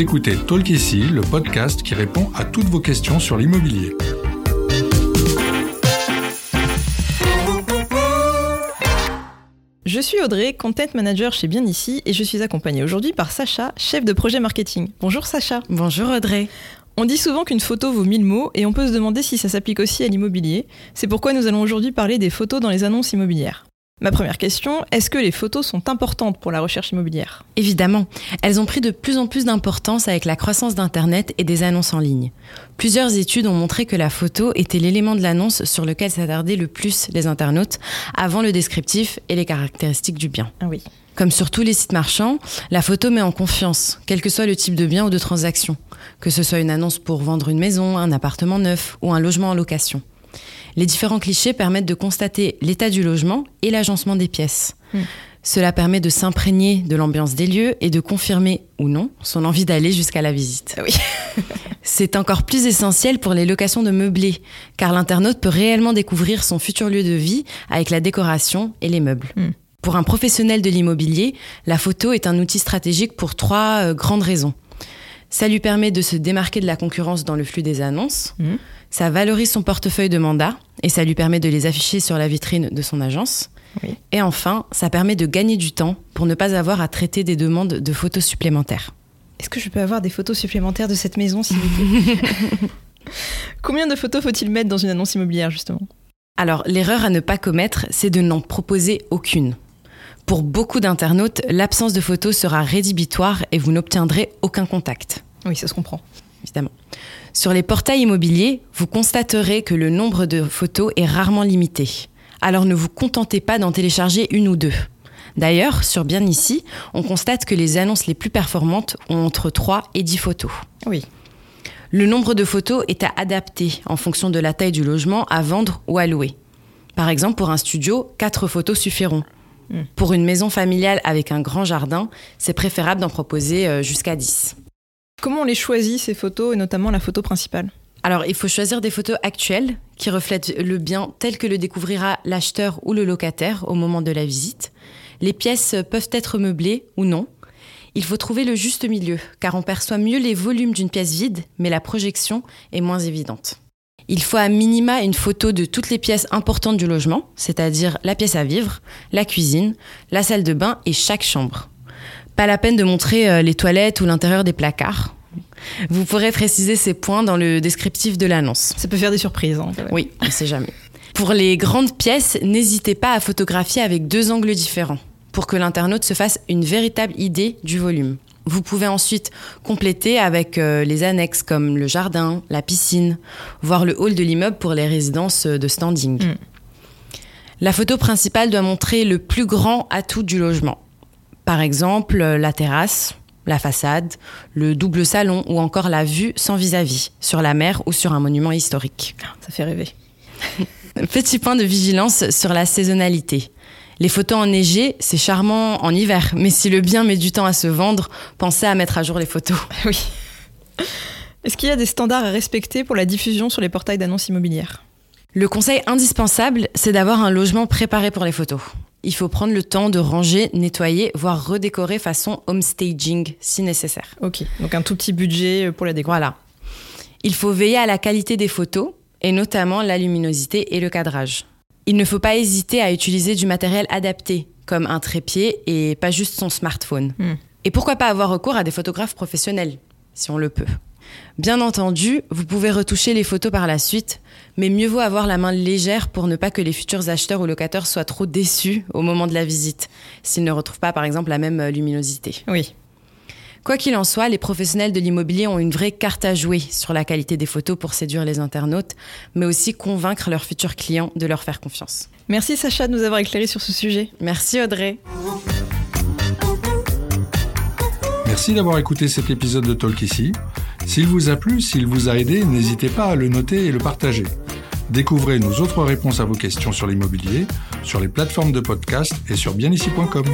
Vous écoutez Talk ici, le podcast qui répond à toutes vos questions sur l'immobilier. Je suis Audrey, content manager chez Bien Ici et je suis accompagnée aujourd'hui par Sacha, chef de projet marketing. Bonjour Sacha. Bonjour Audrey. On dit souvent qu'une photo vaut mille mots et on peut se demander si ça s'applique aussi à l'immobilier. C'est pourquoi nous allons aujourd'hui parler des photos dans les annonces immobilières. Ma première question, est-ce que les photos sont importantes pour la recherche immobilière? Évidemment, elles ont pris de plus en plus d'importance avec la croissance d'Internet et des annonces en ligne. Plusieurs études ont montré que la photo était l'élément de l'annonce sur lequel s'attardaient le plus les internautes, avant le descriptif et les caractéristiques du bien. Ah oui. Comme sur tous les sites marchands, la photo met en confiance, quel que soit le type de bien ou de transaction, que ce soit une annonce pour vendre une maison, un appartement neuf ou un logement en location. Les différents clichés permettent de constater l'état du logement et l'agencement des pièces. Hmm. Cela permet de s'imprégner de l'ambiance des lieux et de confirmer ou non son envie d'aller jusqu'à la visite. Oui. C'est encore plus essentiel pour les locations de meublés, car l'internaute peut réellement découvrir son futur lieu de vie avec la décoration et les meubles. Hmm. Pour un professionnel de l'immobilier, la photo est un outil stratégique pour trois euh, grandes raisons. Ça lui permet de se démarquer de la concurrence dans le flux des annonces. Hmm. Ça valorise son portefeuille de mandats et ça lui permet de les afficher sur la vitrine de son agence. Et enfin, ça permet de gagner du temps pour ne pas avoir à traiter des demandes de photos supplémentaires. Est-ce que je peux avoir des photos supplémentaires de cette maison, s'il vous plaît Combien de photos faut-il mettre dans une annonce immobilière, justement? Alors, l'erreur à ne pas commettre, c'est de n'en proposer aucune. Pour beaucoup d'internautes, l'absence de photos sera rédhibitoire et vous n'obtiendrez aucun contact. Oui, ça se comprend. Évidemment. Sur les portails immobiliers, vous constaterez que le nombre de photos est rarement limité. Alors ne vous contentez pas d'en télécharger une ou deux. D'ailleurs, sur Bien ici, on constate que les annonces les plus performantes ont entre 3 et 10 photos. Oui. Le nombre de photos est à adapter en fonction de la taille du logement à vendre ou à louer. Par exemple, pour un studio, 4 photos suffiront. Hmm. Pour une maison familiale avec un grand jardin, c'est préférable d'en proposer euh, jusqu'à 10. Comment on les choisit, ces photos, et notamment la photo principale? Alors, il faut choisir des photos actuelles qui reflètent le bien tel que le découvrira l'acheteur ou le locataire au moment de la visite. Les pièces peuvent être meublées ou non. Il faut trouver le juste milieu, car on perçoit mieux les volumes d'une pièce vide, mais la projection est moins évidente. Il faut à minima une photo de toutes les pièces importantes du logement, c'est-à-dire la pièce à vivre, la cuisine, la salle de bain et chaque chambre. Pas la peine de montrer euh, les toilettes ou l'intérieur des placards. Vous pourrez préciser ces points dans le descriptif de l'annonce. Ça peut faire des surprises. Hein, oui, on ne sait jamais. Pour les grandes pièces, n'hésitez pas à photographier avec deux angles différents pour que l'internaute se fasse une véritable idée du volume. Vous pouvez ensuite compléter avec euh, les annexes comme le jardin, la piscine, voire le hall de l'immeuble pour les résidences de standing. Mm. La photo principale doit montrer le plus grand atout du logement. Par exemple, la terrasse, la façade, le double salon ou encore la vue sans vis-à-vis sur la mer ou sur un monument historique. Ça fait rêver. Petit point de vigilance sur la saisonnalité. Les photos enneigées, c'est charmant en hiver, mais si le bien met du temps à se vendre, pensez à mettre à jour les photos. Oui. Est-ce qu'il y a des standards à respecter pour la diffusion sur les portails d'annonces immobilières? Le conseil indispensable, c'est d'avoir un logement préparé pour les photos il faut prendre le temps de ranger, nettoyer, voire redécorer façon home staging si nécessaire. Ok, donc un tout petit budget euh, pour la déco. Voilà. Il faut veiller à la qualité des photos et notamment la luminosité et le cadrage. Il ne faut pas hésiter à utiliser du matériel adapté, comme un trépied et pas juste son smartphone. Hmm. Et pourquoi pas avoir recours à des photographes professionnels, si on le peut. Bien entendu, vous pouvez retoucher les photos par la suite, mais mieux vaut avoir la main légère pour ne pas que les futurs acheteurs ou locataires soient trop déçus au moment de la visite, s'ils ne retrouvent pas par exemple la même euh, luminosité. Oui. Quoi qu'il en soit, les professionnels de l'immobilier ont une vraie carte à jouer sur la qualité des photos pour séduire les internautes, mais aussi convaincre leurs futurs clients de leur faire confiance. Merci Sacha de nous avoir éclairé sur ce sujet. Merci Audrey. Merci d'avoir écouté cet épisode de Talk ici. S'il vous a plu, s'il vous a aidé, n'hésitez pas à le noter et le partager. Découvrez nos autres réponses à vos questions sur l'immobilier, sur les plateformes de podcast et sur bienici.com.